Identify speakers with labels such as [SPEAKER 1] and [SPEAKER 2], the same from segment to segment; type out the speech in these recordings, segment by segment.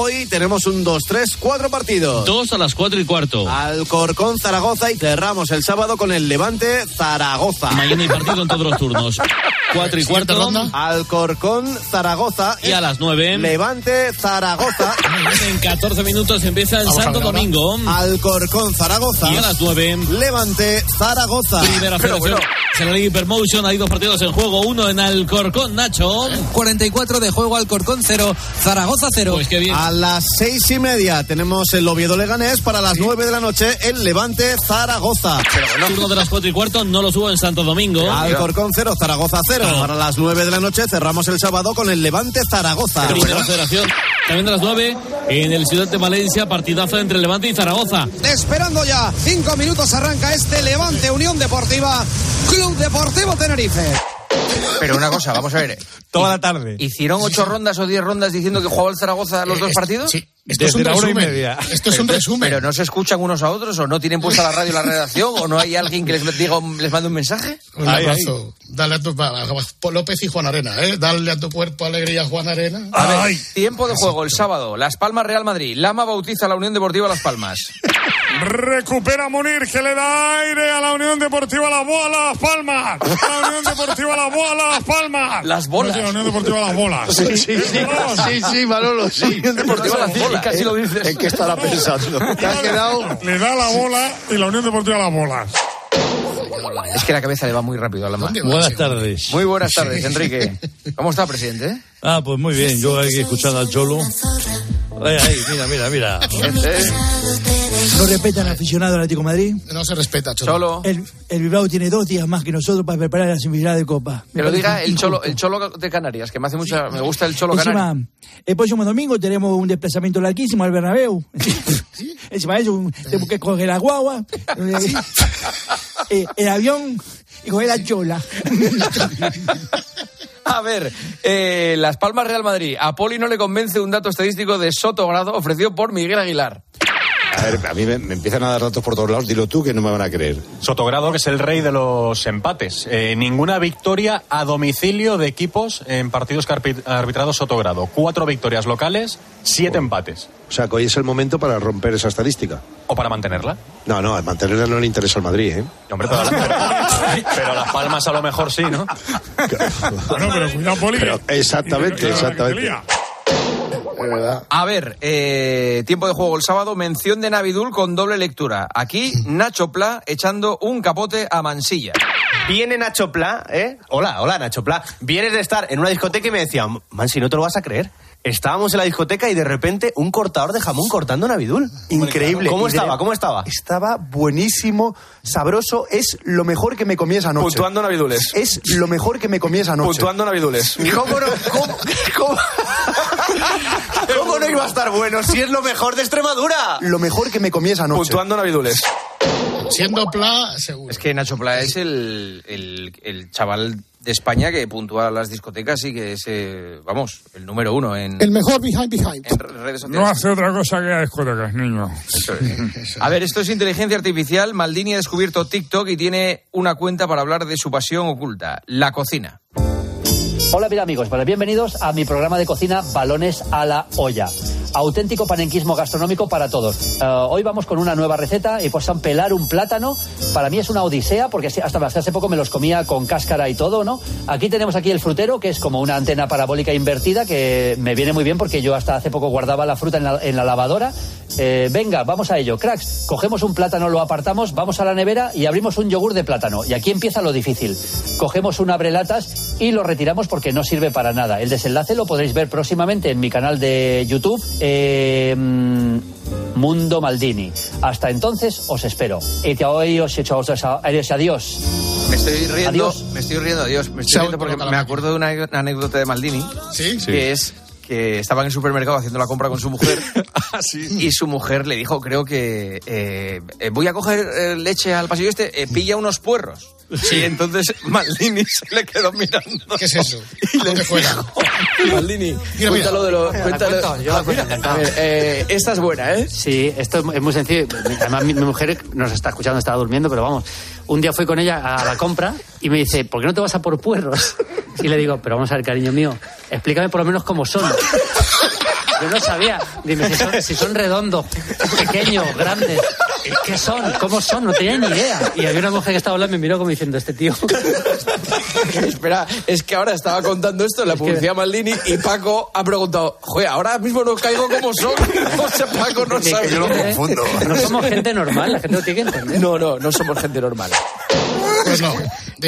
[SPEAKER 1] Hoy tenemos un 2-3-4 partidos.
[SPEAKER 2] Dos a las cuatro y cuarto.
[SPEAKER 1] Alcorcón, Zaragoza y cerramos el sábado con el Levante, Zaragoza.
[SPEAKER 2] Mañana hay partido en todos los turnos. Cuatro y cuarto.
[SPEAKER 3] ronda.
[SPEAKER 1] Alcorcón, Zaragoza
[SPEAKER 2] Y a las nueve.
[SPEAKER 1] Levante, Zaragoza.
[SPEAKER 2] En 14 minutos empieza el
[SPEAKER 3] Vamos
[SPEAKER 2] Santo. Domingo.
[SPEAKER 1] Alcorcón, Zaragoza.
[SPEAKER 2] Y a las nueve.
[SPEAKER 1] Levante, Zaragoza.
[SPEAKER 2] Primera federación. En la Liga Hypermotion hay dos partidos en juego. Uno en Alcorcón, Nacho.
[SPEAKER 4] 44 de juego Alcorcón 0, Zaragoza 0.
[SPEAKER 2] Pues qué bien.
[SPEAKER 1] A las seis y media tenemos el Oviedo Leganés para las nueve de la noche el Levante Zaragoza.
[SPEAKER 2] Turno de las cuatro y cuarto no lo subo en Santo Domingo.
[SPEAKER 1] Alcorcón 0, Zaragoza 0. Para las 9 de la noche cerramos el sábado con el Levante Zaragoza.
[SPEAKER 2] Primera federación. También de las nueve en el Ciudad de Valencia, partidazo entre Levante y Zaragoza.
[SPEAKER 4] Esperando ya, cinco minutos arranca este Levante Unión Deportiva, Club Deportivo Tenerife.
[SPEAKER 5] Pero una cosa, vamos a ver.
[SPEAKER 6] Toda la tarde.
[SPEAKER 5] ¿Hicieron ocho rondas o diez rondas diciendo que jugaba el Zaragoza los dos
[SPEAKER 3] Eh,
[SPEAKER 5] partidos?
[SPEAKER 3] Sí, esto es
[SPEAKER 6] Desde
[SPEAKER 3] un
[SPEAKER 6] la una y
[SPEAKER 3] resumen.
[SPEAKER 6] media.
[SPEAKER 3] Esto es un resumen.
[SPEAKER 5] ¿Pero no se escuchan unos a otros o no tienen puesta la radio y la redacción o no hay alguien que les diga, les mande un mensaje?
[SPEAKER 3] Un
[SPEAKER 6] Ahí,
[SPEAKER 3] abrazo. Dale a tu López y Juan Arena, ¿eh? Dale a tu cuerpo alegría, Juan Arena.
[SPEAKER 5] A ver,
[SPEAKER 3] Ay.
[SPEAKER 5] tiempo de juego el sábado. Las Palmas Real Madrid. Lama bautiza a la Unión Deportiva Las Palmas.
[SPEAKER 7] Recupera Munir que le da aire a la Unión Deportiva Las Bolas Las Palmas. A la Unión Deportiva Las Bolas Las Palmas.
[SPEAKER 5] Las bolas.
[SPEAKER 7] Sí, la Unión Deportiva Las Bolas.
[SPEAKER 8] Sí, sí, sí, sí, sí, Manolo, sí.
[SPEAKER 5] Deportiva Las Bolas. Casi lo dices.
[SPEAKER 8] ¿En qué estará pensando? Te has quedado.
[SPEAKER 7] Le da la bola y la Unión Deportiva Las Bolas.
[SPEAKER 5] Es que la cabeza le va muy rápido a.
[SPEAKER 3] ¿Dónde vas,
[SPEAKER 6] Buenas
[SPEAKER 3] eh?
[SPEAKER 6] tardes.
[SPEAKER 5] Muy buenas tardes, Enrique. ¿Cómo está, presidente?
[SPEAKER 6] Ah, pues muy bien. Yo aquí escuchando al Cholo. Ay, ay, mira, mira, mira.
[SPEAKER 9] No respetan al aficionado del Atlético de Madrid.
[SPEAKER 3] No se respeta, Cholo.
[SPEAKER 5] Cholo.
[SPEAKER 9] El, el Bilbao tiene dos días más que nosotros para preparar la semifinal de Copa. Me
[SPEAKER 5] Que lo diga el cholo, el cholo de Canarias, que me hace mucha, me gusta el cholo
[SPEAKER 9] Encima,
[SPEAKER 5] canario.
[SPEAKER 9] el próximo domingo tenemos un desplazamiento larguísimo al Bernabéu. Encima de eso, tenemos que coger la guagua, eh, el avión y coger la chola.
[SPEAKER 5] A ver, eh, Las Palmas Real Madrid. A Poli no le convence un dato estadístico de Sotogrado ofrecido por Miguel Aguilar.
[SPEAKER 8] A ver, a mí me, me empiezan a dar datos por todos lados. Dilo tú que no me van a creer.
[SPEAKER 10] Sotogrado, que es el rey de los empates. Eh, ninguna victoria a domicilio de equipos en partidos que ha arbit- ha arbitrado Sotogrado. Cuatro victorias locales, siete empates.
[SPEAKER 8] O sea, que hoy es el momento para romper esa estadística.
[SPEAKER 10] ¿O para mantenerla?
[SPEAKER 8] No, no, mantenerla no le interesa al Madrid, ¿eh?
[SPEAKER 10] Hombre, pero, pero las palmas a lo mejor sí, ¿no?
[SPEAKER 7] Bueno, pero cuidado, Poli.
[SPEAKER 8] Pero exactamente, exactamente. Es verdad.
[SPEAKER 5] A ver, eh, tiempo de juego el sábado, mención de Navidul con doble lectura. Aquí, Nacho Pla echando un capote a Mansilla.
[SPEAKER 1] Viene Nacho Pla, ¿eh? Hola, hola Nacho Pla. Vienes de estar en una discoteca y me decía, man, si no te lo vas a creer. Estábamos en la discoteca y de repente un cortador de jamón cortando Navidul. Increíble. ¿Cómo estaba? ¿Cómo estaba?
[SPEAKER 11] Estaba buenísimo, sabroso. Es lo mejor que me comí esa noche.
[SPEAKER 1] Puntuando Navidules.
[SPEAKER 11] Es lo mejor que me comí esa noche.
[SPEAKER 1] Puntuando Navidules. ¿Cómo no, cómo, cómo- cómo no iba a estar bueno si es lo mejor de Extremadura?
[SPEAKER 11] Lo mejor que me comí esa noche.
[SPEAKER 1] Puntuando Navidules.
[SPEAKER 3] Siendo Pla, seguro.
[SPEAKER 5] Es que Nacho Pla es el, el- el chaval de España que puntúa las discotecas y que es, eh, vamos, el número uno en,
[SPEAKER 7] El mejor behind behind.
[SPEAKER 5] en redes sociales.
[SPEAKER 7] No hace otra cosa que a discotecas, niño.
[SPEAKER 5] Eso es. A ver, esto es inteligencia artificial. Maldini ha descubierto TikTok y tiene una cuenta para hablar de su pasión oculta, la cocina.
[SPEAKER 12] Hola, mira amigos, bienvenidos a mi programa de cocina Balones a la olla. Auténtico panenquismo gastronómico para todos. Eh, hoy vamos con una nueva receta y pues a pelar un plátano. Para mí es una odisea porque hasta hace poco me los comía con cáscara y todo, ¿no? Aquí tenemos aquí el frutero que es como una antena parabólica invertida que me viene muy bien porque yo hasta hace poco guardaba la fruta en la, en la lavadora. Eh, venga, vamos a ello. Cracks, cogemos un plátano, lo apartamos, vamos a la nevera y abrimos un yogur de plátano. Y aquí empieza lo difícil. Cogemos un abrelatas y lo retiramos porque no sirve para nada. El desenlace lo podréis ver próximamente en mi canal de YouTube. eh, mm, Mundo Maldini. Hasta entonces os espero. Y te hoy os he hecho adiós. adiós.
[SPEAKER 5] Me estoy riendo,
[SPEAKER 12] Adiós.
[SPEAKER 5] me estoy riendo, adiós. Me estoy riendo porque me acuerdo de una anécdota de Maldini,
[SPEAKER 3] ¿Sí?
[SPEAKER 5] que es que estaba en el supermercado haciendo la compra con su mujer
[SPEAKER 3] Ah,
[SPEAKER 5] y su mujer le dijo, creo que eh, eh, voy a coger eh, leche al pasillo este, eh, pilla unos puerros. Y entonces Maldini se le quedó mirando.
[SPEAKER 3] ¿Qué es eso?
[SPEAKER 5] Y le
[SPEAKER 3] ¿Dónde fuera?
[SPEAKER 5] Maldini,
[SPEAKER 3] mira.
[SPEAKER 5] cuéntalo de lo... Cuéntalo.
[SPEAKER 12] cuento, yo
[SPEAKER 5] Ah, mira, a ver, eh, esta es buena, ¿eh?
[SPEAKER 12] Sí, esto es muy sencillo. Además, mi, mi mujer nos está escuchando, estaba durmiendo, pero vamos. Un día fui con ella a la compra y me dice, ¿por qué no te vas a por puerros? Y le digo, pero vamos a ver, cariño mío, explícame por lo menos cómo son. Yo no sabía. Dime, si son, si son redondos, pequeños, grandes. ¿Qué son? ¿Cómo son? No tenía ni idea. Y había una mujer que estaba hablando y me miró como diciendo, este tío.
[SPEAKER 5] Espera, es que ahora estaba contando esto en la publicidad Maldini y Paco ha preguntado, joder, ahora mismo no caigo como son. O sea, Paco no
[SPEAKER 12] Que-
[SPEAKER 5] sabe.
[SPEAKER 12] que- que- No somos gente normal, la gente lo tiene que entender.
[SPEAKER 5] No, no, no somos gente normal.
[SPEAKER 3] Pues no.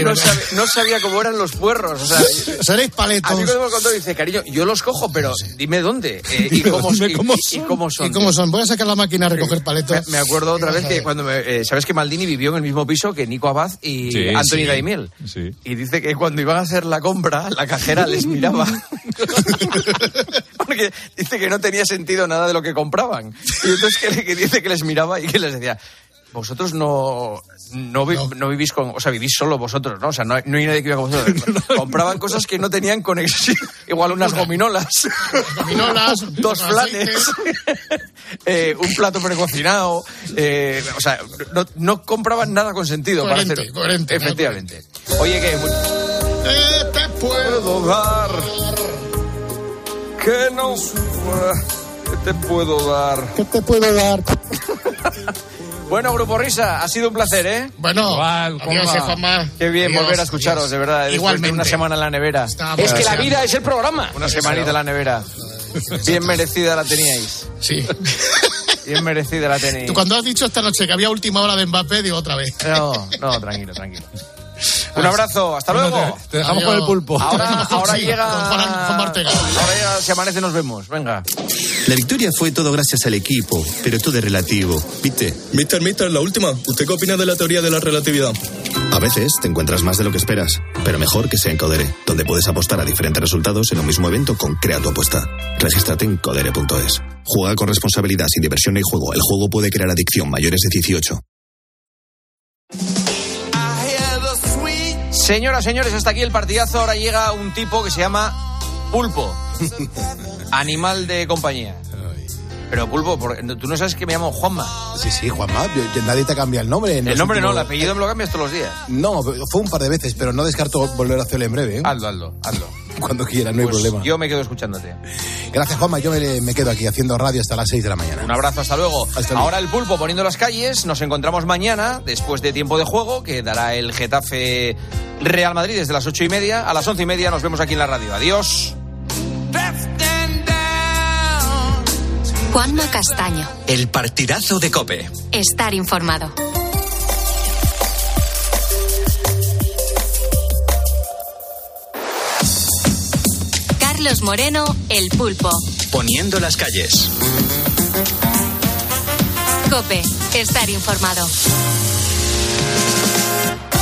[SPEAKER 5] No, sabe- no sabía cómo eran los puerros. O sea,
[SPEAKER 3] Seréis paletos.
[SPEAKER 5] a mí cuando me contó dice, cariño, yo los cojo, pero dime dónde eh, y, cómo,
[SPEAKER 3] Dime
[SPEAKER 5] y-
[SPEAKER 3] cómo
[SPEAKER 5] y- y cómo son.
[SPEAKER 3] ¿Y cómo son? Voy a sacar la máquina a recoger paletos.
[SPEAKER 5] Me, me acuerdo otra vez que cuando me, eh, sabes que Maldini vivió en el mismo piso que Nico Abad y
[SPEAKER 6] Sí,
[SPEAKER 5] Anthony
[SPEAKER 6] sí.
[SPEAKER 5] Daimiel.
[SPEAKER 6] Sí.
[SPEAKER 5] Y dice que cuando iban a hacer la compra, la cajera les miraba. Porque dice que no tenía sentido nada de lo que compraban. Y entonces que, que dice que les miraba y que les decía, vosotros no, no, vi- no vivís con, o sea, vivís solo vosotros, ¿no? O sea, no hay, no hay nadie que viva con vosotros. Compraban cosas que no tenían conexión. Igual unas gominolas.
[SPEAKER 3] Gominolas,
[SPEAKER 5] dos flanes. eh, un plato precocinado. eh, o sea, no, compraban nada con sentido
[SPEAKER 3] Coherente,
[SPEAKER 5] para hacer.
[SPEAKER 3] coherente,
[SPEAKER 5] Efectivamente. Oye, que.
[SPEAKER 3] Eh, te puedo
[SPEAKER 5] dar. Que no. ¿Qué te puedo dar?
[SPEAKER 3] ¿Qué te puedo dar?
[SPEAKER 5] Bueno, Grupo Risa, ha sido un placer, ¿eh?
[SPEAKER 3] Bueno, adiós, Juanma.
[SPEAKER 5] Qué bien
[SPEAKER 3] Adiós,
[SPEAKER 5] volver a escucharos,
[SPEAKER 3] adiós.
[SPEAKER 5] de verdad. De
[SPEAKER 3] Igualmente.
[SPEAKER 5] una semana en la nevera. Es que la vida es el programa. Una semanita en la nevera. Bien merecida la teníais.
[SPEAKER 3] Sí.
[SPEAKER 5] Bien merecida la tenéis.
[SPEAKER 3] Tú cuando has dicho esta noche que había última hora de Mbappé, digo otra vez.
[SPEAKER 5] No, no, tranquilo, tranquilo. Un abrazo, hasta
[SPEAKER 3] Bueno,
[SPEAKER 5] luego.
[SPEAKER 3] te- te dejamos con el pulpo.
[SPEAKER 5] Ahora, ahora
[SPEAKER 3] Sí,
[SPEAKER 5] llega.
[SPEAKER 3] con Juan- Juan Ortega.
[SPEAKER 5] Ahora ya, si amanece, nos vemos. Venga.
[SPEAKER 13] La victoria fue todo gracias al equipo, pero todo es relativo, ¿viste?
[SPEAKER 14] Mister, mister, la última. ¿Usted qué opina de la teoría de la relatividad?
[SPEAKER 13] A veces te encuentras más de lo que esperas, pero mejor que sea en Codere, donde puedes apostar a diferentes resultados en un mismo evento con Crea tu apuesta. Regístrate en codere.es. Juega con responsabilidad, sin diversión ni juego. El juego puede crear adicción mayores de 18.
[SPEAKER 5] Señoras, señores, hasta aquí el partidazo. Ahora llega un tipo que se llama Pulpo. Animal de compañía. Pero Pulpo, tú no sabes que me llamo Juanma.
[SPEAKER 15] Sí, sí, Juanma, yo- nadie te cambia el nombre.
[SPEAKER 5] El nombre no, el apellido me lo cambias todos los días.
[SPEAKER 15] No, fue un par de veces, pero no descarto volver a hacerlo en breve. ¿eh?
[SPEAKER 5] Hazlo, hazlo, hazlo.
[SPEAKER 15] Cuando quieras, no hay
[SPEAKER 5] Pues
[SPEAKER 15] problema.
[SPEAKER 5] Yo me quedo escuchándote.
[SPEAKER 15] Gracias, Juanma. Yo me, me quedo aquí haciendo radio hasta las 6 de la mañana.
[SPEAKER 5] Un abrazo, hasta luego.
[SPEAKER 15] Hasta luego.
[SPEAKER 5] Ahora el pulpo poniendo las calles. Nos encontramos mañana, después de tiempo de juego, que dará el Getafe Real Madrid desde las ocho y media. A las once y media nos vemos aquí en la radio. Adiós.
[SPEAKER 16] Juanma Castaño.
[SPEAKER 17] El partidazo de Cope.
[SPEAKER 16] Estar informado. Carlos Moreno, El Pulpo.
[SPEAKER 17] Poniendo las calles.
[SPEAKER 16] Cope. Estar informado.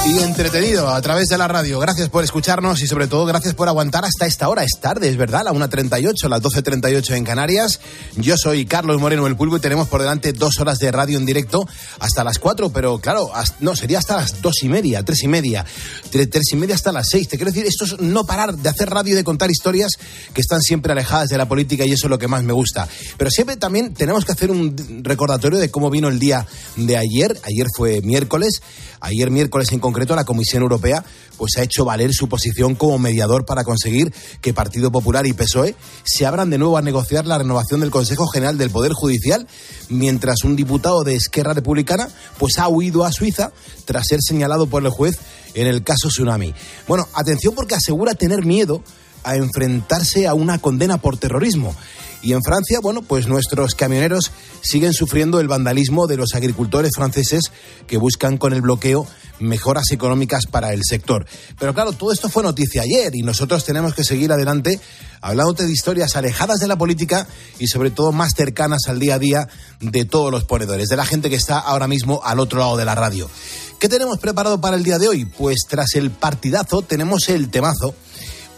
[SPEAKER 15] Y entretenido a través de la radio. Gracias por escucharnos y sobre todo gracias por aguantar hasta esta hora. Es tarde, es verdad, la 1.38, las 12.38 en Canarias. Yo soy Carlos Moreno El Pulpo y tenemos por delante dos horas de radio en directo hasta las 4, pero claro, no, sería hasta las dos y media, tres y media, tre- tres y media hasta las seis. Te quiero decir, esto es no parar de hacer radio y de contar historias que están siempre alejadas de la política y eso es lo que más me gusta. Pero siempre también tenemos que hacer un recordatorio de cómo vino el día de ayer. Ayer fue miércoles. Ayer miércoles en concreto la Comisión Europea pues ha hecho valer su posición como mediador para conseguir que Partido Popular y PSOE se abran de nuevo a negociar la renovación del Consejo General del Poder Judicial, mientras un diputado de Esquerra Republicana pues ha huido a Suiza tras ser señalado por el juez en el caso Tsunami. Bueno, atención porque asegura tener miedo a enfrentarse a una condena por terrorismo. Y en Francia, bueno, pues nuestros camioneros siguen sufriendo el vandalismo de los agricultores franceses que buscan con el bloqueo mejoras económicas para el sector. Pero claro, todo esto fue noticia ayer y nosotros tenemos que seguir adelante hablándote de historias alejadas de la política y sobre todo más cercanas al día a día de todos los ponedores, de la gente que está ahora mismo al otro lado de la radio. ¿Qué tenemos preparado para el día de hoy? Pues tras el partidazo tenemos el temazo.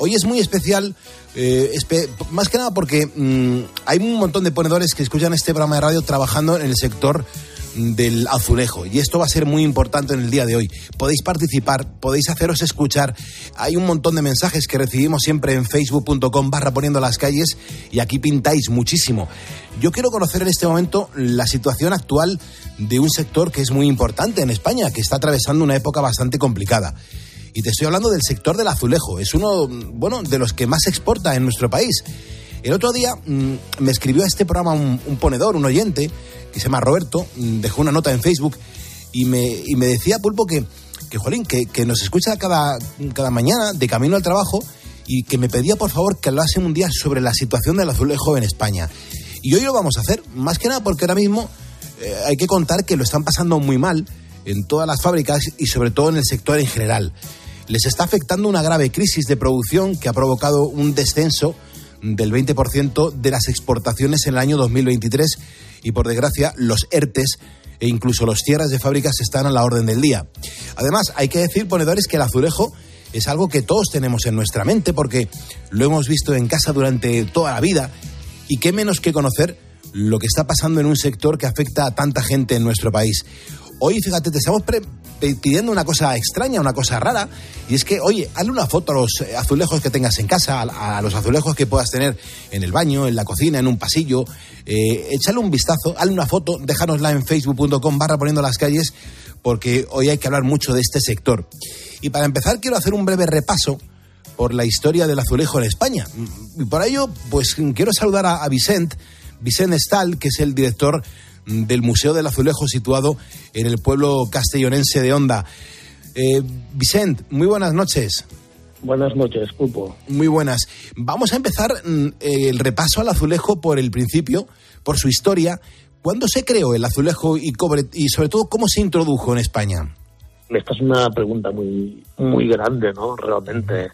[SPEAKER 15] Hoy es muy especial, eh, más que nada porque mm, hay un montón de ponedores que escuchan este programa de radio trabajando en el sector del azulejo y esto va a ser muy importante en el día de hoy. Podéis participar, podéis haceros escuchar. Hay un montón de mensajes que recibimos siempre en facebook.com barra poniendo las calles y aquí pintáis muchísimo. Yo quiero conocer en este momento la situación actual de un sector que es muy importante en España, que está atravesando una época bastante complicada. Y te estoy hablando del sector del azulejo. Es uno, bueno, de los que más exporta en nuestro país. El otro día mm, me escribió a este programa un, ponedor, un oyente, que se llama Roberto, mm, dejó una nota en Facebook y me, y me decía, Pulpo, que, que jolín, que, que nos escucha cada, cada mañana de camino al trabajo y que me pedía por favor que hablase un día sobre la situación del azulejo en España. Y hoy lo vamos a hacer, más que nada porque ahora mismo eh, hay que contar que lo están pasando muy mal en todas las fábricas y sobre todo en el sector en general. Les está afectando una grave crisis de producción que ha provocado un descenso del 20% de las exportaciones en el año 2023 y por desgracia los ERTES e incluso los cierres de fábricas están a la orden del día. Además, hay que decir, ponedores, que el azulejo es algo que todos tenemos en nuestra mente porque lo hemos visto en casa durante toda la vida y qué menos que conocer lo que está pasando en un sector que afecta a tanta gente en nuestro país. Hoy, fíjate, te estamos pidiendo una cosa extraña, una cosa rara, y es que, oye, hazle una foto a los eh, azulejos que tengas en casa, a, los azulejos que puedas tener en el baño, en la cocina, en un pasillo, eh, échale un vistazo, hazle una foto, déjanosla en facebook.com barra poniendo las calles, porque hoy hay que hablar mucho de este sector. Y para empezar, quiero hacer un breve repaso por la historia del azulejo en España. Y por ello, pues quiero saludar a, a Vicent, Vicent Estal, que es el director mm, del Museo del Azulejo situado en el pueblo castellonense de Honda. Eh, Vicent, muy buenas noches.
[SPEAKER 18] Buenas noches, Pulpo.
[SPEAKER 15] Muy buenas. Vamos a empezar mm, el repaso al azulejo por el principio, por su historia. ¿Cuándo se creó el azulejo y cobre y sobre todo cómo se introdujo en España?
[SPEAKER 18] Esta es una pregunta muy, muy grande, ¿no? Realmente.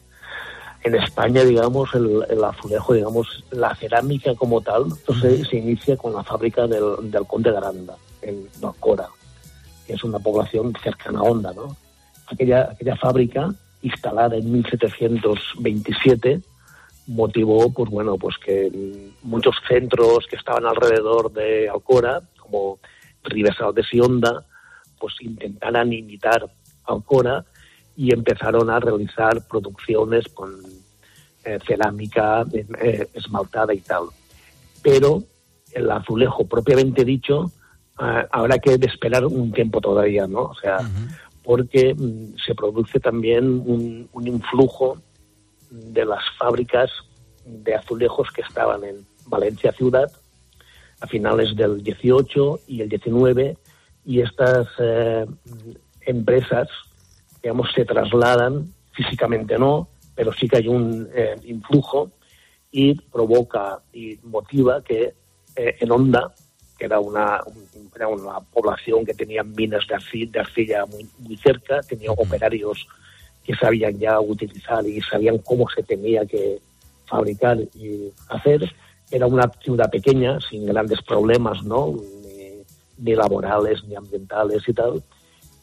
[SPEAKER 18] En España, digamos, el, el azulejo, digamos, la cerámica como tal, entonces se inicia con la fábrica del, del Conde de Aranda, en Norcora, que es una población cercana a Honda, ¿no? Aquella, aquella fábrica, instalada en 1727, motivó, pues bueno, pues que muchos centros que estaban alrededor de Alcora, como Ribesaldes y Honda, pues intentaran imitar Alcora y empezaron a realizar producciones con eh, cerámica eh, esmaltada y tal. Pero el azulejo propiamente dicho eh, habrá que esperar un tiempo todavía, ¿no? O sea, porque mm, se produce también un, un influjo de las fábricas de azulejos que estaban en Valencia ciudad a finales del 18 y el 19 y estas eh, empresas digamos se trasladan físicamente no pero sí que hay un eh, influjo y provoca y motiva que eh, en Honda que era una, un- era una población que tenía minas de arcilla, de arcilla muy, muy cerca, tenía operarios que sabían ya utilizar y sabían cómo se tenía que fabricar y hacer. Era una ciudad pequeña, sin grandes problemas, ¿no? Ni, ni laborales, ni ambientales y tal.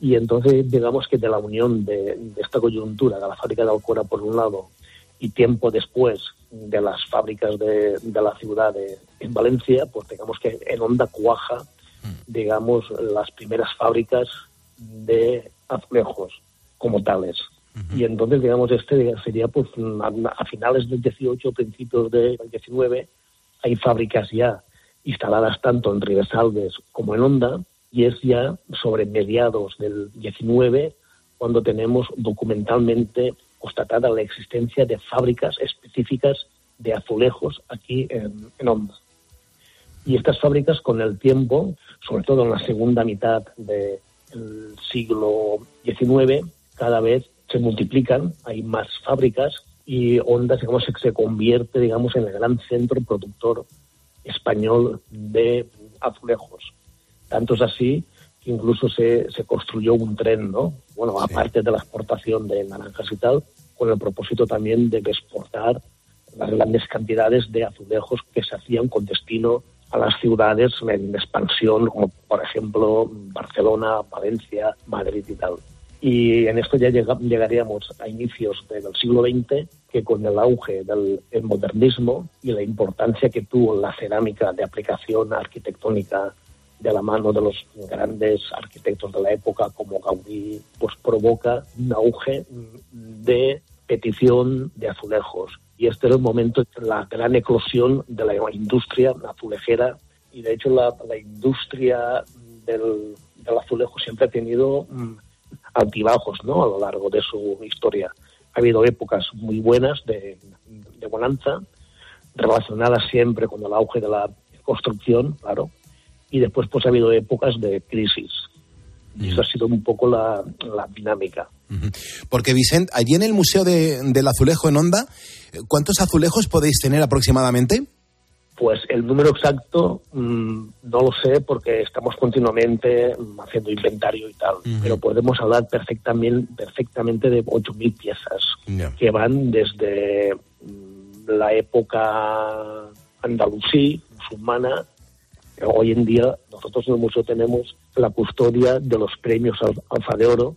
[SPEAKER 18] Y entonces, digamos que de la unión de, de esta coyuntura, de la fábrica de Alcora por un lado, y tiempo después de las fábricas de, de la ciudad de, en Valencia, pues digamos que en Honda cuaja, digamos, las primeras fábricas de azulejos como tales. Y entonces, digamos, este sería pues a, finales del 18, principios del 19, hay fábricas ya instaladas tanto en Ribesaldes como en Honda, y es ya sobre mediados del 19 cuando tenemos documentalmente constatada la existencia de fábricas específicas de azulejos aquí en, en Honda. Y estas fábricas con el tiempo, sobre todo en la segunda mitad del siglo XIX, cada vez se multiplican, hay más fábricas y Honda digamos, se convierte digamos, en el gran centro productor español de azulejos. Tanto es así que incluso se, se construyó un tren, ¿no? Bueno, aparte de la exportación de naranjas y tal, con el propósito también de exportar las grandes cantidades de azulejos que se hacían con destino a las ciudades en expansión, como por ejemplo Barcelona, Valencia, Madrid y tal. Y en esto ya llega- llegaríamos a inicios del siglo XX, que con el auge del el modernismo y la importancia que tuvo la cerámica de aplicación arquitectónica de la mano de los grandes arquitectos de la época como Gaudí, pues provoca un auge de petición de azulejos. Y este era el momento la gran eclosión de la industria azulejera y de hecho la, la industria del, del azulejo siempre ha tenido mm, altibajos ¿no? a lo largo de su historia. Ha habido épocas muy buenas de, de bonanza, relacionadas siempre con el auge de la construcción, claro, y después pues ha habido épocas de crisis. Y eso ha sido un poco la, la dinámica.
[SPEAKER 15] Porque, Vicente, allí en el Museo de- del Azulejo en Onda, ¿cuántos azulejos podéis tener aproximadamente?
[SPEAKER 18] Pues el número exacto mm, no lo sé porque estamos continuamente haciendo inventario y tal, pero podemos hablar perfectamente, perfectamente de 8.000 piezas que van desde mm, la época andalusí, musulmana. Hoy en día nosotros en el museo tenemos la custodia de los premios Al- Alfa de Oro,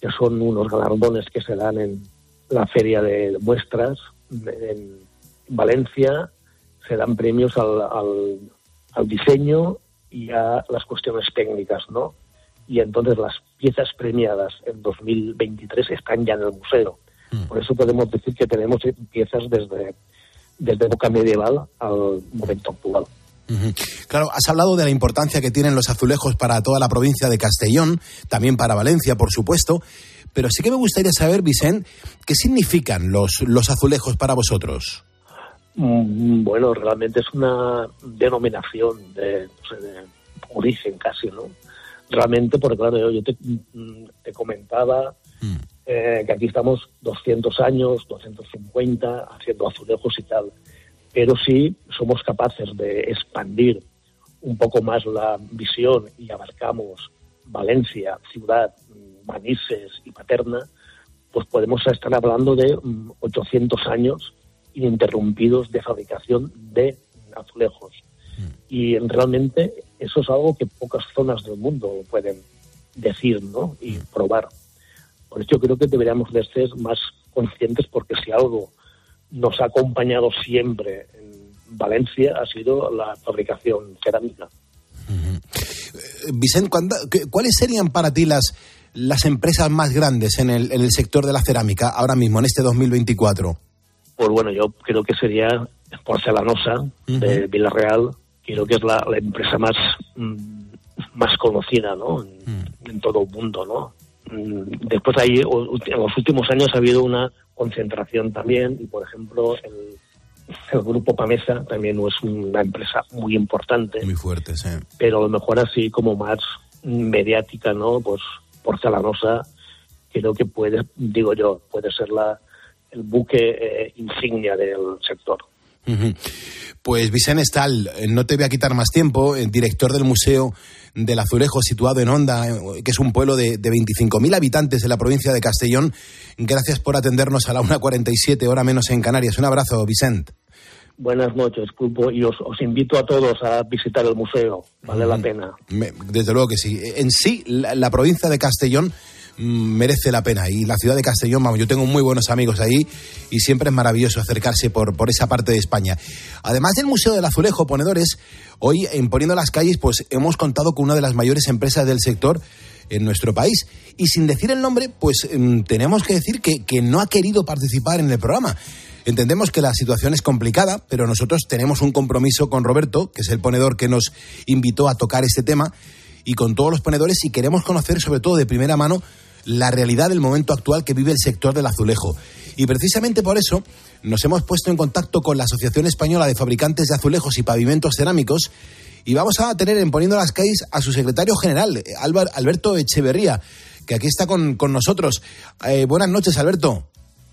[SPEAKER 18] que son unos galardones que se dan en la feria de muestras en Valencia, se dan premios al, al, al diseño y a las cuestiones técnicas, ¿no? Y entonces las piezas premiadas en 2023 están ya en el museo. Por eso podemos decir que tenemos eh, piezas desde, desde época medieval al momento actual.
[SPEAKER 15] Claro, has hablado de la importancia que tienen los azulejos para toda la provincia de Castellón, también para Valencia, por supuesto, pero sí que me gustaría saber, Vicente, ¿qué significan los, los azulejos para vosotros?
[SPEAKER 18] Mm, Bueno, realmente es una denominación de, de origen casi, ¿no? Realmente, porque claro, yo, yo te, mm, te comentaba eh, que aquí estamos 200 años, 250, haciendo azulejos y tal, pero sí somos capaces de expandir un poco más la visión y abarcamos Valencia, ciudad, mm, Manises y Paterna, pues podemos estar hablando de mm, 800 años ininterrumpidos de fabricación de azulejos. Y realmente eso es algo que pocas zonas del mundo pueden decir ¿no? y probar. Por eso creo que deberíamos de ser más conscientes porque si algo nos ha acompañado siempre en Valencia ha sido la fabricación cerámica.
[SPEAKER 15] Vicente, ¿cuándo- qué- ¿cuáles serían para ti las, las empresas más grandes en el, en el sector de la cerámica ahora mismo, en este 2024?
[SPEAKER 18] Pues bueno, yo creo que sería Porcelanosa de Villarreal, creo que es la, la empresa más, mm, más conocida ¿no? en, en todo el mundo. ¿no? Mm, Después ahí, en los últimos años ha habido una concentración también, y por ejemplo el, el grupo Pamesa también no es una empresa muy importante,
[SPEAKER 15] Muy fuertes, ¿eh?
[SPEAKER 18] pero a lo mejor así como más mediática, ¿no? Pues Porcelanosa creo que puede, digo yo, puede ser la el buque eh, insignia del sector.
[SPEAKER 15] Pues Vicente Estal, eh, no te voy a quitar más tiempo, el director del Museo del Azulejo situado en Honda, eh, que es un pueblo de, de 25.000 habitantes de la provincia de Castellón. Gracias por atendernos a la 1.47, hora menos en Canarias. Un abrazo, Vicente.
[SPEAKER 18] Buenas noches, Pulpo, y os, os invito a todos a visitar el museo, vale la pena.
[SPEAKER 15] Me- desde luego que sí. En sí, la, la provincia de Castellón mm, merece la pena. Y la ciudad de Castellón, vamos, yo tengo muy buenos amigos ahí y siempre es maravilloso acercarse por, por esa parte de España. Además del Museo del Azulejo, ponedores, hoy en Poniendo las Calles, pues hemos contado con una de las mayores empresas del sector en nuestro país. Y sin decir el nombre, pues mm, tenemos que decir que, que no ha querido participar en el programa. Entendemos que la situación es complicada, pero nosotros tenemos un compromiso con Roberto, que es el ponedor que nos invitó a tocar este tema, y con todos los ponedores, y queremos conocer sobre todo de primera mano la realidad del momento actual que vive el sector del azulejo. Y precisamente por eso nos hemos puesto en contacto con la Asociación Española de Fabricantes de Azulejos y Pavimentos Cerámicos, y vamos a tener en Poniendo las Calles a su secretario general, Alberto Echeverría, que aquí está con, con nosotros. Eh, buenas noches, Alberto.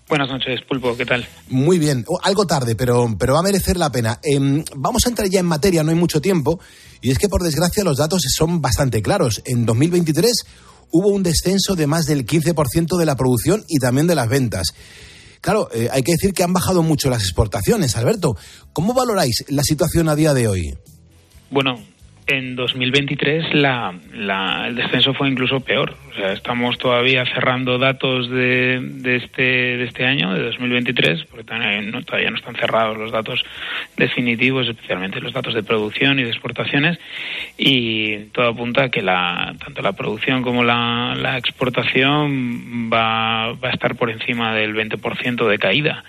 [SPEAKER 19] Buenas noches, Pulpo, ¿qué tal?
[SPEAKER 15] Muy bien, Oh, algo tarde, pero, pero va a merecer la pena. Em, vamos a entrar ya en materia, no hay mucho tiempo, y es que por desgracia los datos son bastante claros. En 2023 hubo un descenso de más del 15% de la producción y también de las ventas. Claro, eh, hay que decir que han bajado mucho las exportaciones. Alberto, ¿cómo valoráis la situación a día de hoy?
[SPEAKER 19] Bueno, en 2023 la, la- el descenso fue incluso peor. O sea, estamos todavía cerrando datos de, de, este, de este año, de 2023, porque todavía no, todavía no están cerrados los datos definitivos, especialmente los datos de producción y de exportaciones, y todo apunta a que la, tanto la producción como la, la exportación va, va a estar por encima del 20% de caída.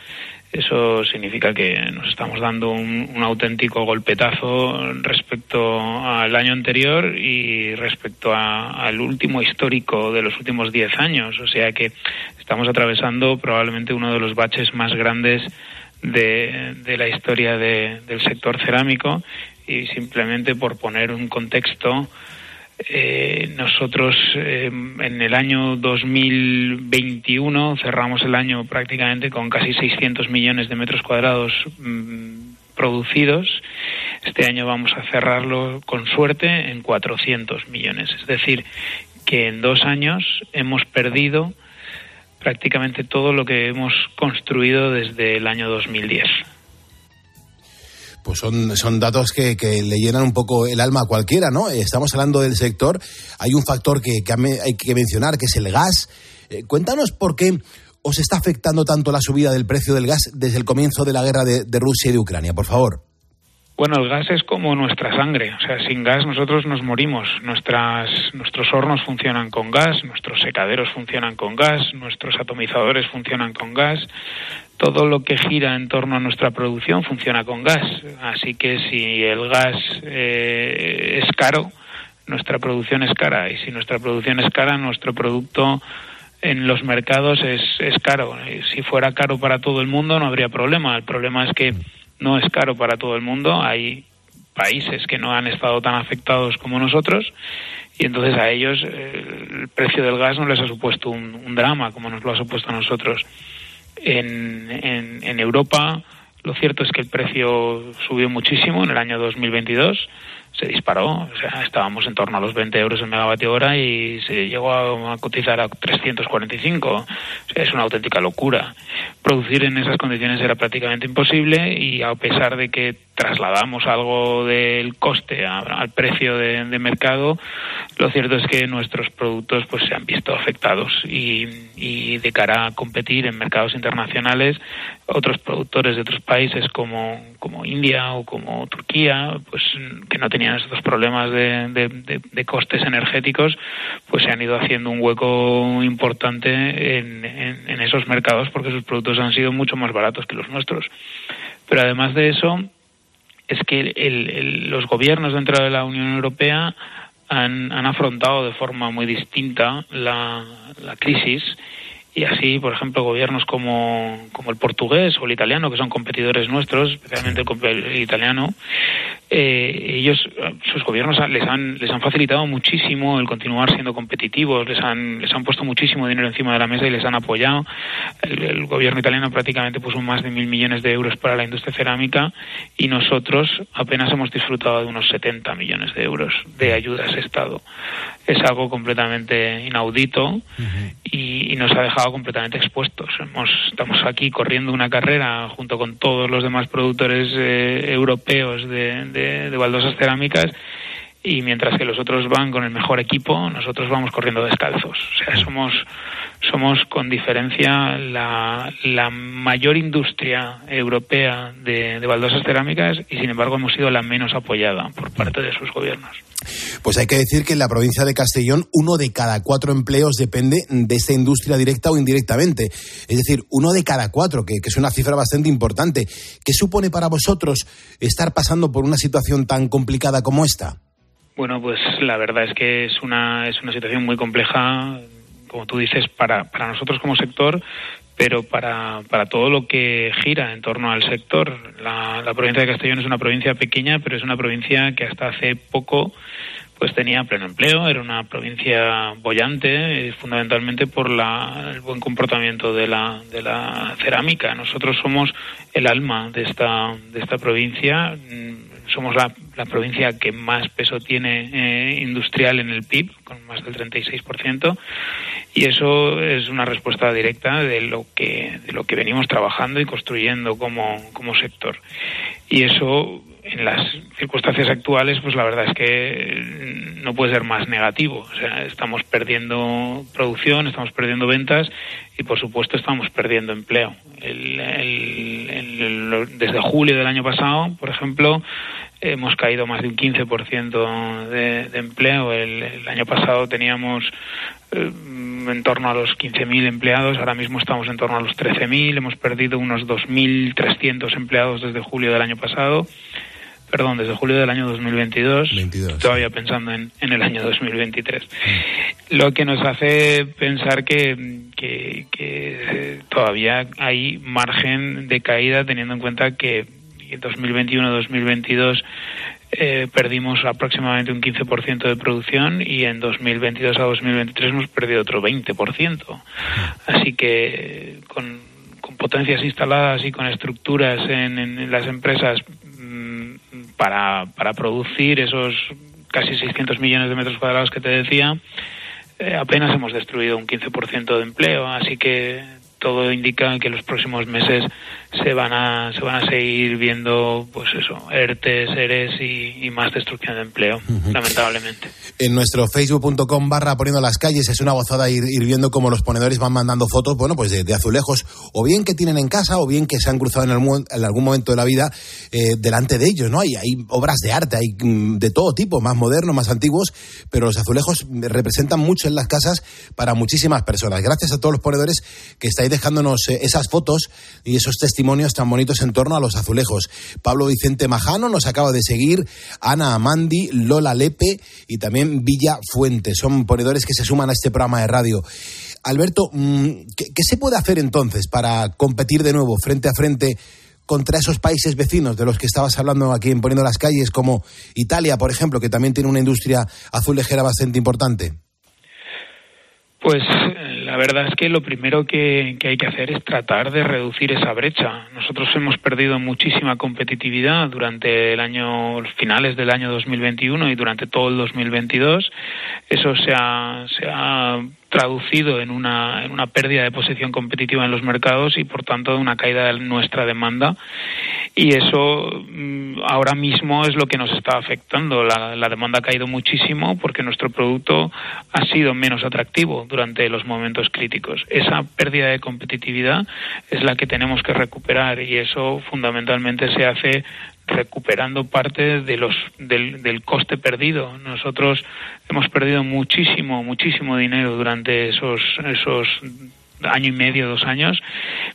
[SPEAKER 19] Eso significa que nos estamos dando un, auténtico golpetazo respecto al año anterior y respecto a- al último histórico de los últimos 10 años. O sea que estamos atravesando probablemente uno de los baches más grandes de, de la historia de- del sector cerámico y simplemente por poner un contexto, eh, nosotros eh, en el año 2021 cerramos el año prácticamente con casi 600 millones de metros cuadrados mm, producidos. Este año vamos a cerrarlo con suerte en 400 millones. Es decir, que en dos años hemos perdido prácticamente todo lo que hemos construido desde el año 2010.
[SPEAKER 15] Pues son, son datos que, que le llenan un poco el alma a cualquiera, ¿no? Estamos hablando del sector. Hay un factor que, que hay que mencionar, que es el gas. Eh, cuéntanos por qué os está afectando tanto la subida del precio del gas desde el comienzo de la guerra de, de Rusia y de Ucrania, por favor.
[SPEAKER 19] Bueno, el gas es como nuestra sangre, o sea, sin gas nosotros nos morimos. Nuestras, nuestros hornos funcionan con gas, nuestros secaderos funcionan con gas, nuestros atomizadores funcionan con gas. Todo lo que gira en torno a nuestra producción funciona con gas. Así que si el gas eh, es caro, nuestra producción es cara. Y si nuestra producción es cara, nuestro producto en los mercados es, es caro. Si fuera caro para todo el mundo no habría problema. El problema es que no es caro para todo el mundo. Hay países que no han estado tan afectados como nosotros y entonces a ellos eh, el precio del gas no les ha supuesto un drama como nos lo ha supuesto a nosotros. En, en, Europa lo cierto es que el precio subió muchísimo en el año 2022 se disparó, o sea, estábamos en torno a los 20 euros el megavatio hora y se llegó a, a cotizar a 345. O sea, es una auténtica locura. Producir en esas condiciones era prácticamente imposible y a pesar de que trasladamos algo del coste al precio de, mercado, lo cierto es que nuestros productos pues se han visto afectados y, de cara a competir en mercados internacionales, otros productores de otros países como, como India o como Turquía, pues que no tenían estos problemas de, costes energéticos, pues se han ido haciendo un hueco importante en- en esos mercados porque sus productos han sido mucho más baratos que los nuestros. Pero además de eso, es que el- los gobiernos dentro de la Unión Europea han, han afrontado de forma muy distinta la, la crisis y así, por ejemplo, gobiernos como, como el portugués o el italiano, que son competidores nuestros, especialmente el, el italiano, eh, ellos, sus gobiernos les han, les han facilitado muchísimo el continuar siendo competitivos, les han, les han puesto muchísimo dinero encima de la mesa y les han apoyado. El, el gobierno italiano prácticamente puso más de mil millones de euros para la industria cerámica y nosotros apenas hemos disfrutado de unos 70 millones de euros de ayudas Estado. Es algo completamente inaudito y, y nos ha dejado completamente expuestos. Estamos aquí corriendo una carrera junto con todos los demás productores eh, europeos de, de- de baldosas cerámicas y mientras que los otros van con el mejor equipo, nosotros vamos corriendo descalzos. O sea, somos, somos con diferencia la, la mayor industria europea de, de baldosas cerámicas y sin embargo hemos sido la menos apoyada por parte de sus gobiernos.
[SPEAKER 15] Pues hay que decir que en la provincia de Castellón uno de cada cuatro empleos depende de esta industria directa o indirectamente. Es decir, uno de cada cuatro, que, que es una cifra bastante importante. ¿Qué supone para vosotros estar pasando por una situación tan complicada como esta?
[SPEAKER 19] Bueno, pues la verdad es que es una, es una situación muy compleja, como tú dices, para, para nosotros como sector, pero para, para todo lo que gira en torno al sector. La, la provincia de Castellón es una provincia pequeña, pero es una provincia que hasta hace poco pues tenía pleno empleo, era una provincia bollante, eh, fundamentalmente por la, el buen comportamiento de la, de la cerámica. Nosotros somos el alma de esta, de esta provincia, mm, somos la, la provincia que más peso tiene eh, industrial en el PIB, con más del 36%, y eso es una respuesta directa de lo que, de lo que venimos trabajando y construyendo como, como sector. Y eso en las circunstancias actuales, pues la verdad es que no puede ser más negativo. O sea, estamos perdiendo producción, estamos perdiendo ventas y, por supuesto, estamos perdiendo empleo. El- el- el- desde julio del año pasado, por ejemplo, hemos caído más de un 15% de, de empleo. El, el año pasado teníamos eh, en torno a los 15.000 empleados, ahora mismo estamos en torno a los 13.000, hemos perdido unos 2.300 empleados desde julio del año pasado. perdón, desde julio del año 2022,
[SPEAKER 15] 22.
[SPEAKER 19] todavía pensando en, en el año 2023. Lo que nos hace pensar que, que, que, eh, todavía hay margen de caída teniendo en cuenta que en 2021-2022 eh, perdimos aproximadamente un 15% de producción y en 2022 a 2023 hemos perdido otro 20%. Así que con, potencias instaladas y con estructuras en, en las empresas mm, para, para producir esos casi 600 millones de metros cuadrados que te decía, eh, apenas hemos destruido un 15% de empleo. Así que todo indica que los próximos meses se van a se van a seguir viendo pues eso ERTES, ERES y, y más destrucción de empleo lamentablemente
[SPEAKER 15] En nuestro facebook.com barra poniendo las calles es una gozada ir, ir viendo cómo los ponedores van mandando fotos, bueno, pues de, de azulejos, o bien que tienen en casa, o bien que se han cruzado en algún, en algún momento de la vida eh, delante de ellos, ¿no? Hay, hay obras de arte, hay mm, de todo tipo, más modernos, más antiguos, pero los azulejos representan mucho en las casas para muchísimas personas. Gracias a todos los ponedores que estáis dejándonos eh, esas fotos y esos testimonios tan bonitos en torno a los azulejos. Pablo Vicente Majano nos acaba de seguir, Ana Amandi, Lola Lepe y también Villa Fuente. Son ponedores que se suman a este programa de radio. Alberto, mm, ¿qué, qué se puede hacer entonces para competir de nuevo frente a frente contra esos países vecinos de los que estabas hablando aquí en Poniendo las Calles, como Italia, por ejemplo, que también tiene una industria azulejera bastante importante?
[SPEAKER 19] Pues eh, la verdad es que lo primero que, hay que hacer es tratar de reducir esa brecha. Nosotros hemos perdido muchísima competitividad durante el año, finales del año 2021 y durante todo el 2022. Eso se ha, se ha traducido en una, en una pérdida de posición competitiva en los mercados y por tanto una caída de nuestra demanda y eso mm, ahora mismo es lo que nos está afectando. La, demanda ha caído muchísimo porque nuestro producto ha sido menos atractivo durante los momentos críticos. Esa pérdida de competitividad es la que tenemos que recuperar y eso fundamentalmente se hace recuperando parte de los del, del, coste perdido. Nosotros hemos perdido muchísimo, muchísimo dinero durante esos esos año y medio, dos años,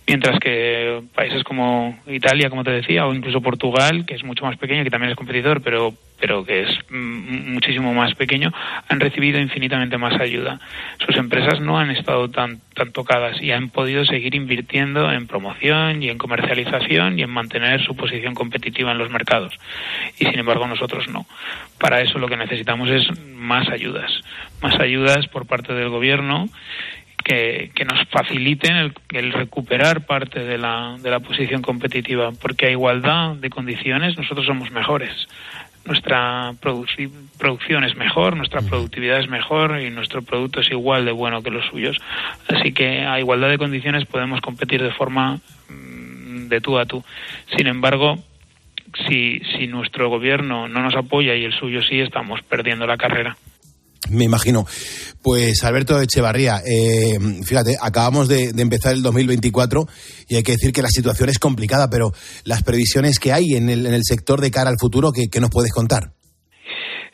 [SPEAKER 19] mientras que países como Italia, como te decía, o incluso Portugal, que es mucho más pequeño, que también es competidor, pero, pero que es muchísimo más pequeño, han recibido infinitamente más ayuda. Sus empresas no han estado tan, tan tocadas y han podido seguir invirtiendo en promoción y en comercialización y en mantener su posición competitiva en los mercados. Y sin embargo nosotros no. Para eso lo que necesitamos es más ayudas, más ayudas por parte del gobierno que, que, nos faciliten el, el, recuperar parte de la, de la posición competitiva, porque a igualdad de condiciones nosotros somos mejores. Nuestra produ producción es mejor, nuestra productividad es mejor y nuestro producto es igual de bueno que los suyos. Así que a igualdad de condiciones podemos competir de forma mmm, de tú a tú. Sin embargo, si, si nuestro gobierno no nos apoya y el suyo sí, estamos perdiendo la carrera.
[SPEAKER 15] Me imagino. Pues Alberto Echevarría, eh, fíjate, acabamos de, empezar el 2024 y hay que decir que la situación es complicada, pero las previsiones que hay en el, en el sector de cara al futuro, ¿qué, qué nos puedes contar?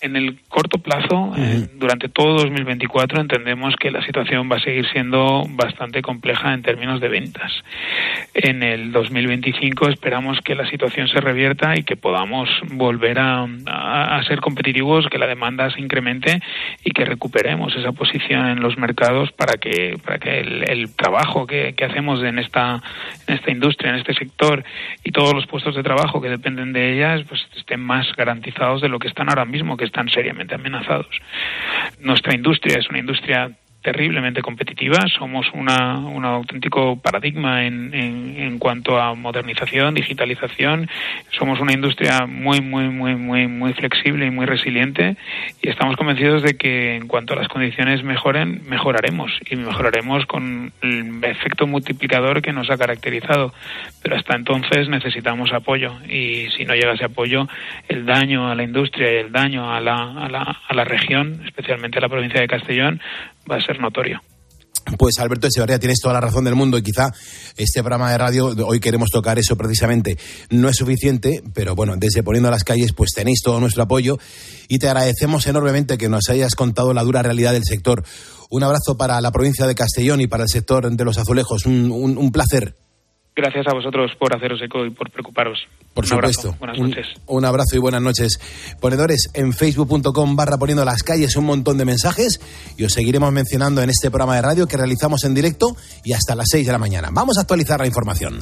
[SPEAKER 19] En el corto plazo, uh -huh. eh, durante todo 2024, entendemos que la situación va a seguir siendo bastante compleja en términos de ventas. En el 2025 esperamos que la situación se revierta y que podamos volver a, a, a ser competitivos, que la demanda se incremente y que recuperemos esa posición en los mercados para que, para que el, el trabajo que, que, hacemos en esta, en esta industria, en este sector y todos los puestos de trabajo que dependen de ellas, pues estén más garantizados de lo que están ahora mismo, que están seriamente amenazados. Nuestra industria es una industria terriblemente competitiva. Somos una, un auténtico paradigma en, en, cuanto a modernización, digitalización. Somos una industria muy, muy, muy, muy, muy flexible y muy resiliente. Y estamos convencidos de que en cuanto a las condiciones mejoren, mejoraremos. Y mejoraremos con el efecto multiplicador que nos ha caracterizado. Pero hasta entonces necesitamos apoyo. Y si no llega ese apoyo, el daño a la industria y el daño a la, a la, a la región, especialmente a la provincia de Castellón, va a ser notorio.
[SPEAKER 15] Pues Alberto Echevarría, tienes toda la razón del mundo y quizá este programa de radio, hoy queremos tocar eso precisamente, no es suficiente, pero bueno, desde Poniendo a las Calles pues tenéis todo nuestro apoyo y te agradecemos enormemente que nos hayas contado la dura realidad del sector. Un abrazo para la provincia de Castellón y para el sector de los azulejos, un, un, un placer.
[SPEAKER 19] Gracias a vosotros por haceros eco y por preocuparos.
[SPEAKER 15] Por
[SPEAKER 19] Un abrazo.
[SPEAKER 15] supuesto.
[SPEAKER 19] Buenas
[SPEAKER 15] Un-
[SPEAKER 19] noches.
[SPEAKER 15] Un, abrazo y buenas noches. Ponedores, en facebook.com barra poniendo las calles un montón de mensajes y os seguiremos mencionando en este programa de radio que realizamos en directo y hasta las 6 de la mañana. Vamos a actualizar la información.